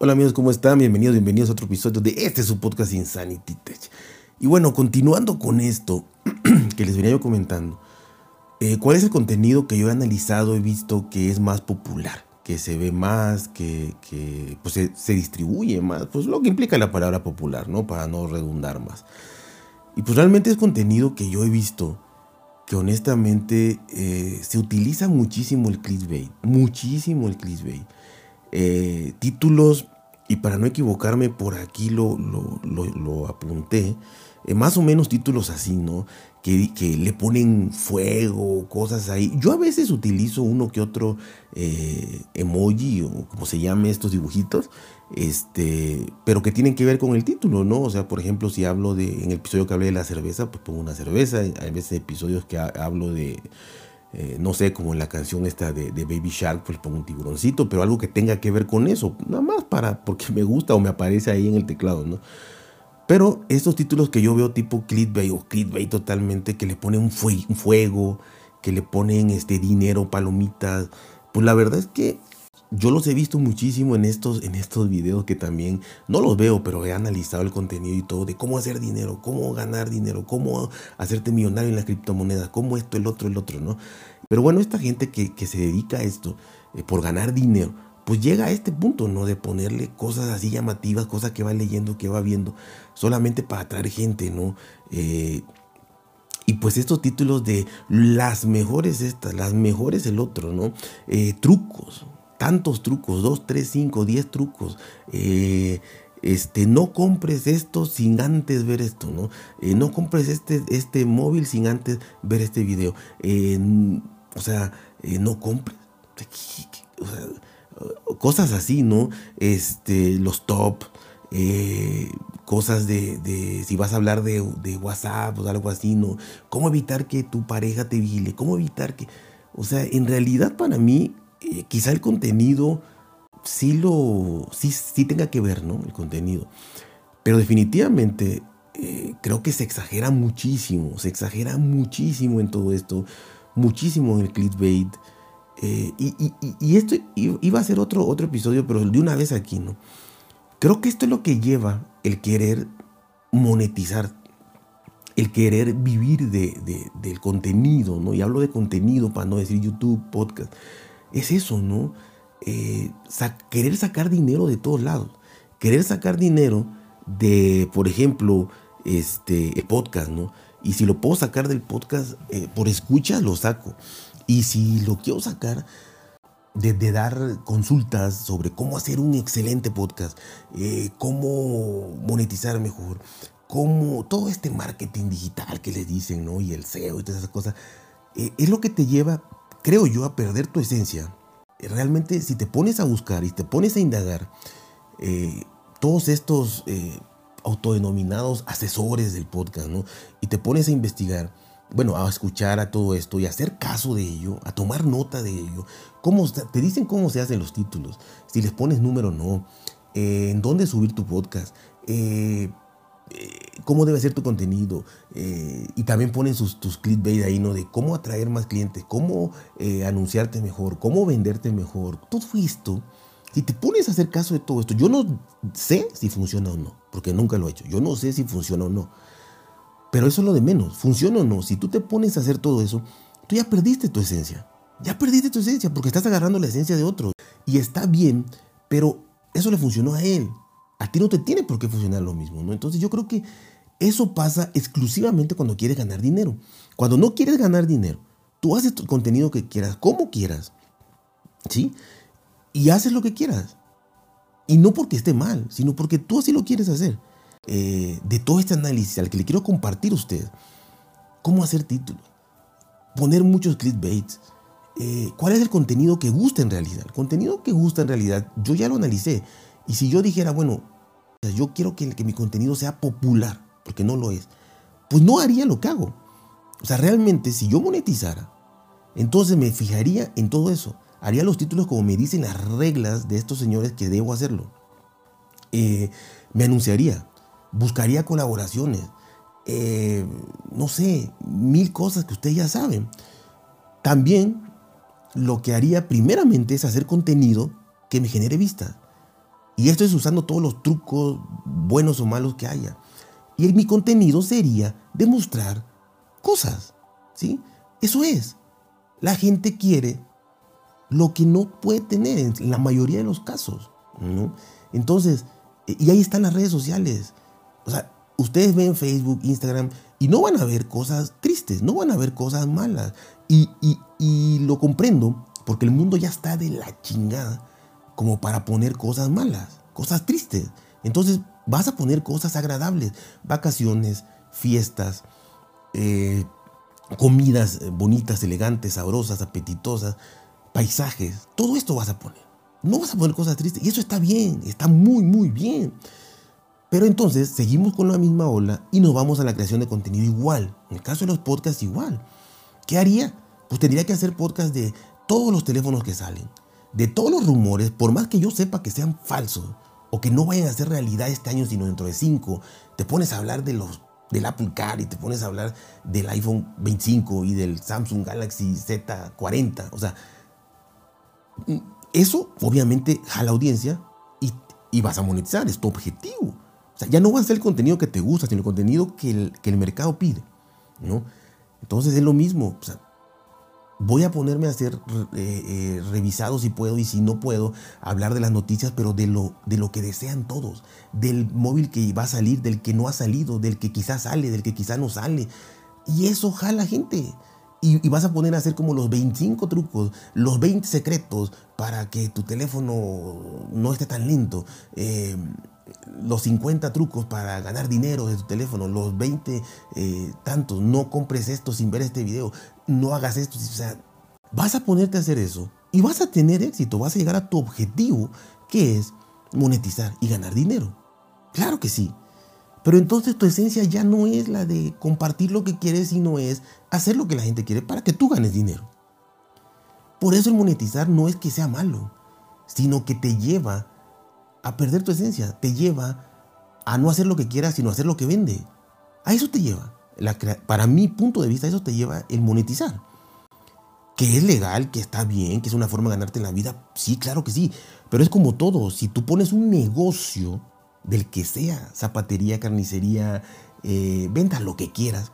Hola amigos, ¿cómo están? Bienvenidos, bienvenidos a otro episodio de este su podcast Insanity Tech. Y bueno, continuando con esto que les venía yo comentando, eh, ¿cuál es el contenido que yo he analizado, he visto que es más popular, que se ve más, que, pues, se, distribuye más? Pues lo que implica la palabra popular, ¿no? Para no redundar más. Y pues realmente es contenido que yo he visto que honestamente eh, se utiliza muchísimo el clickbait, muchísimo el clickbait. Eh, títulos, y para no equivocarme, por aquí lo, lo, apunté, eh, más o menos títulos así, ¿no? Que, que, le ponen fuego, cosas ahí. Yo a veces utilizo uno que otro eh, emoji o como se llame estos dibujitos, este, pero que tienen que ver con el título, ¿no? O sea, por ejemplo, si hablo de, en el episodio que hablé de la cerveza, pues pongo una cerveza. Hay veces episodios que hablo de eh, no sé, como en la canción esta de, Baby Shark, pues pongo un tiburoncito, pero algo que tenga que ver con eso, nada más para, porque me gusta o me aparece ahí en el teclado, ¿no? Pero estos títulos que yo veo tipo clickbait o clickbait totalmente, que le ponen un, fuego, que le ponen este dinero, palomitas, pues la verdad es que yo los he visto muchísimo en estos, en estos videos que también no los veo, pero he analizado el contenido y todo de cómo hacer dinero, cómo ganar dinero, cómo hacerte millonario en la criptomoneda, cómo esto, el otro, el otro, ¿no? Pero bueno, esta gente que, se dedica a esto eh, por ganar dinero, pues llega a este punto, ¿no? De ponerle cosas así llamativas, cosas que va leyendo, que va viendo, solamente para atraer gente, ¿no? Eh, y pues estos títulos de las mejores estas, las mejores el otro, ¿no? Eh, trucos, tantos trucos, 2, 3, 5, 10 trucos. Eh, este, no compres esto sin antes ver esto, ¿no? Eh, no compres este, este móvil sin antes ver este video. Eh, o sea, no compres. cosas así, ¿no? Este, los top, cosas de, si vas a hablar de, de, WhatsApp o algo así, ¿no? ¿Cómo evitar que tu pareja te vigile? ¿Cómo evitar que... O sea, en realidad para mí eh, quizá el contenido sí lo sí, sí, tenga que ver, ¿no? El contenido. Pero definitivamente eh, creo que se exagera muchísimo, se exagera muchísimo en todo esto, muchísimo en el clickbait. Eh, y, esto iba a ser otro, otro episodio, pero de una vez aquí, ¿no? Creo que esto es lo que lleva el querer monetizar, el querer vivir de, del contenido, ¿no? Y hablo de contenido para no decir YouTube, podcast es eso, ¿no? Eh, querer sacar dinero de todos lados. Querer sacar dinero de, por ejemplo, este, podcast, ¿no? Y si lo puedo sacar del podcast eh, por escucha, lo saco. Y si lo quiero sacar de, dar consultas sobre cómo hacer un excelente podcast, eh, cómo monetizar mejor, cómo todo este marketing digital que les dicen, ¿no? Y el SEO y todas esas cosas, es lo que te lleva creo yo, a perder tu esencia. Realmente, si te pones a buscar y te pones a indagar, eh, todos estos eh, autodenominados asesores del podcast, ¿no? Y te pones a investigar, bueno, a escuchar a todo esto y a hacer caso de ello, a tomar nota de ello. Cómo, te dicen cómo se hacen los títulos, si les pones número o no, eh, en dónde subir tu podcast, cómo debe ser tu contenido. Eh, y también ponen sus, tus clickbait ahí, ¿no? De cómo atraer más clientes, cómo eh, anunciarte mejor, cómo venderte mejor. Todo esto, si te pones a hacer caso de todo esto, yo no sé si funciona o no, porque nunca lo he hecho. Yo no sé si funciona o no. Pero eso es lo de menos, funciona o no. Si tú te pones a hacer todo eso, tú ya perdiste tu esencia. Ya perdiste tu esencia porque estás agarrando la esencia de otro. Y está bien, pero eso le funcionó a él a ti no te tiene por qué funcionar lo mismo, ¿no? Entonces yo creo que eso pasa exclusivamente cuando quieres ganar dinero. Cuando no quieres ganar dinero, tú haces tu contenido que quieras, como quieras, ¿sí? Y haces lo que quieras. Y no porque esté mal, sino porque tú así lo quieres hacer. Eh, de todo este análisis al que le quiero compartir a usted, cómo hacer títulos, poner muchos clickbaits, eh, cuál es el contenido que gusta en realidad. El contenido que gusta en realidad, yo ya lo analicé. Y si yo dijera, bueno, yo quiero que, que mi contenido sea popular, porque no lo es, pues no haría lo que hago. O sea, realmente si yo monetizara, entonces me fijaría en todo eso. Haría los títulos como me dicen las reglas de estos señores que debo hacerlo. Eh, me anunciaría, buscaría colaboraciones, eh, no sé, mil cosas que ustedes ya saben. También lo que haría primeramente es hacer contenido que me genere vistas. Y esto es usando todos los trucos buenos o malos que haya. Y mi contenido sería demostrar cosas, ¿sí? Eso es. La gente quiere lo que no puede tener en la mayoría de los casos, ¿no? Entonces, y ahí están las redes sociales. O sea, ustedes ven Facebook, Instagram y no van a ver cosas tristes, no van a ver cosas malas. Y, y lo comprendo porque el mundo ya está de la chingada como para poner cosas malas, cosas tristes. Entonces vas a poner cosas agradables, vacaciones, fiestas, eh, comidas bonitas, elegantes, sabrosas, apetitosas, paisajes, todo esto vas a poner. No vas a poner cosas tristes. Y eso está bien, está muy, muy bien. Pero entonces seguimos con la misma ola y nos vamos a la creación de contenido igual. En el caso de los podcasts igual. ¿Qué haría? Pues tendría que hacer podcast de todos los teléfonos que salen, de todos los rumores, por más que yo sepa que sean falsos o que no vayan a ser realidad este año, sino dentro de cinco, te pones a hablar de los del Apple Car y te pones a hablar del iPhone 25 y del Samsung Galaxy Z40. O sea, eso obviamente jala audiencia y, y, vas a monetizar, es tu objetivo. O sea, ya no va a ser el contenido que te gusta, sino el contenido que el, que el mercado pide. ¿no? Entonces es lo mismo. O sea, voy a ponerme a ser eh, eh, revisado si puedo y si no puedo hablar de las noticias, pero de lo, de lo que desean todos, del móvil que va a salir, del que no ha salido, del que quizás sale, del que quizás no sale. Y eso jala gente. Y, vas a poner a hacer como los 25 trucos, los 20 secretos para que tu teléfono no esté tan lento. Eh, los 50 trucos para ganar dinero de tu teléfono, los 20 tantos, no compres esto sin ver este video no hagas esto. O sea, vas a ponerte a hacer eso y vas a tener éxito, vas a llegar a tu objetivo, que es monetizar y ganar dinero. Claro que sí. Pero entonces tu esencia ya no es la de compartir lo que quieres, sino es hacer lo que la gente quiere para que tú ganes dinero. Por eso el monetizar no es que sea malo, sino que te lleva a perder tu esencia, te lleva a no hacer lo que quieras, sino hacer lo que vende. A eso te lleva para mi punto de vista, eso te lleva el monetizar. Que es legal, que está bien, que es una forma de ganarte la vida. Sí, claro que sí. Pero es como todo. Si tú pones un negocio del que sea, zapatería, carnicería, eh, venta lo que quieras,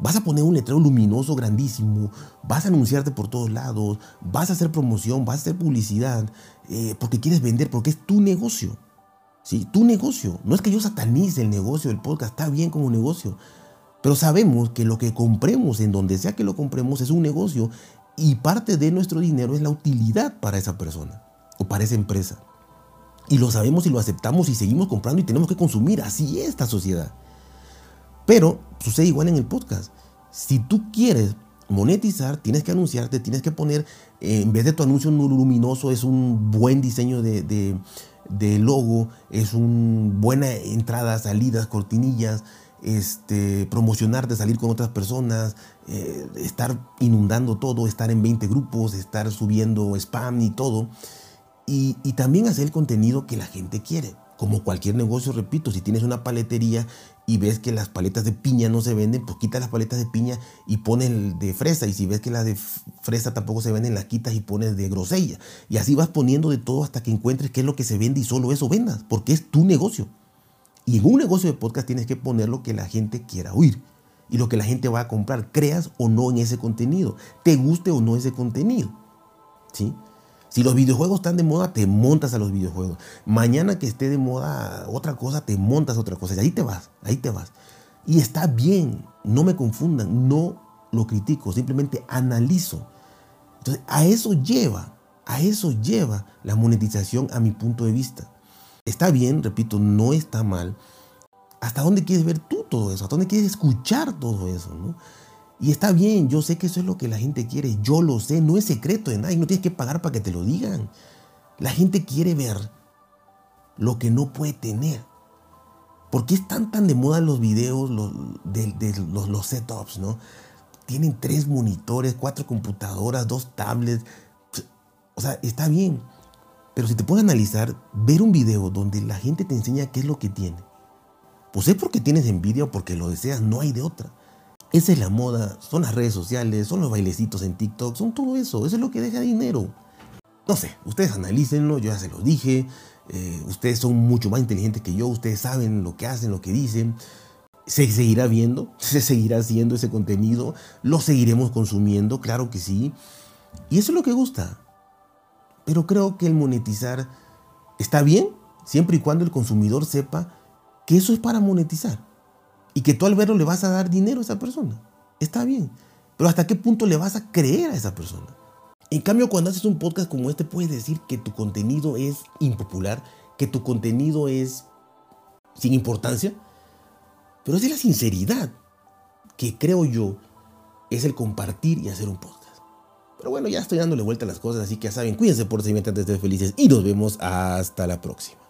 vas a poner un letrero luminoso grandísimo, vas a anunciarte por todos lados, vas a hacer promoción, vas a hacer publicidad, eh, porque quieres vender, porque es tu negocio. ¿sí? Tu negocio. No es que yo satanice el negocio del podcast, está bien como negocio. Pero sabemos que lo que compremos, en donde sea que lo compremos, es un negocio y parte de nuestro dinero es la utilidad para esa persona o para esa empresa. Y lo sabemos y lo aceptamos y seguimos comprando y tenemos que consumir. Así es esta sociedad. Pero sucede igual en el podcast. Si tú quieres monetizar, tienes que anunciarte, tienes que poner, eh, en vez de tu anuncio luminoso, es un buen diseño de, de logo, es una buena entrada, salidas, cortinillas, este, promocionarte, salir con otras personas, eh, estar inundando todo, estar en 20 grupos, estar subiendo spam y todo. Y, también hacer el contenido que la gente quiere. Como cualquier negocio, repito, si tienes una paletería y ves que las paletas de piña no se venden, pues quita las paletas de piña y pones de fresa. Y si ves que las de fresa tampoco se venden, las quitas y pones de grosella. Y así vas poniendo de todo hasta que encuentres qué es lo que se vende y solo eso vendas, porque es tu negocio. Y en un negocio de podcast tienes que poner lo que la gente quiera oír y lo que la gente va a comprar, creas o no en ese contenido, te guste o no ese contenido. ¿sí? Si los videojuegos están de moda, te montas a los videojuegos. Mañana que esté de moda otra cosa, te montas a otra cosa. Y ahí te vas, ahí te vas. Y está bien, no me confundan, no lo critico, simplemente analizo. Entonces, a eso lleva, a eso lleva la monetización a mi punto de vista. Está bien, repito, no está mal. ¿Hasta dónde quieres ver tú todo eso? ¿Hasta dónde quieres escuchar todo eso? ¿no? Y está bien, yo sé que eso es lo que la gente quiere, yo lo sé, no es secreto de nadie, no tienes que pagar para que te lo digan. La gente quiere ver lo que no puede tener. ¿Por qué están tan de moda los videos los, de, los, setups, no? Tienen tres monitores, cuatro computadoras, dos tablets. O sea, está bien. Pero si te pones a analizar, ver un video donde la gente te enseña qué es lo que tiene, pues es porque tienes envidia o porque lo deseas, no hay de otra. Esa es la moda, son las redes sociales, son los bailecitos en TikTok, son todo eso, eso es lo que deja dinero. no sé, ustedes analícenlo, yo ya se los dije, eh, ustedes son mucho más inteligentes que yo, ustedes saben lo que hacen, lo que dicen. Se seguirá viendo, se seguirá haciendo ese contenido, lo seguiremos consumiendo, claro que sí. Y eso es lo que gusta. Pero creo que el monetizar está bien siempre y cuando el consumidor sepa que eso es para monetizar. Y que tú al verlo le vas a dar dinero a esa persona. Está bien. Pero ¿hasta qué punto le vas a creer a esa persona? En cambio, cuando haces un podcast como este, puedes decir que tu contenido es impopular, que tu contenido es sin importancia. Pero es de la sinceridad que creo yo es el compartir y hacer un podcast. Pero bueno, ya estoy dándole vuelta a las cosas, así que ya saben, cuídense por si antes de felices y nos vemos hasta la próxima.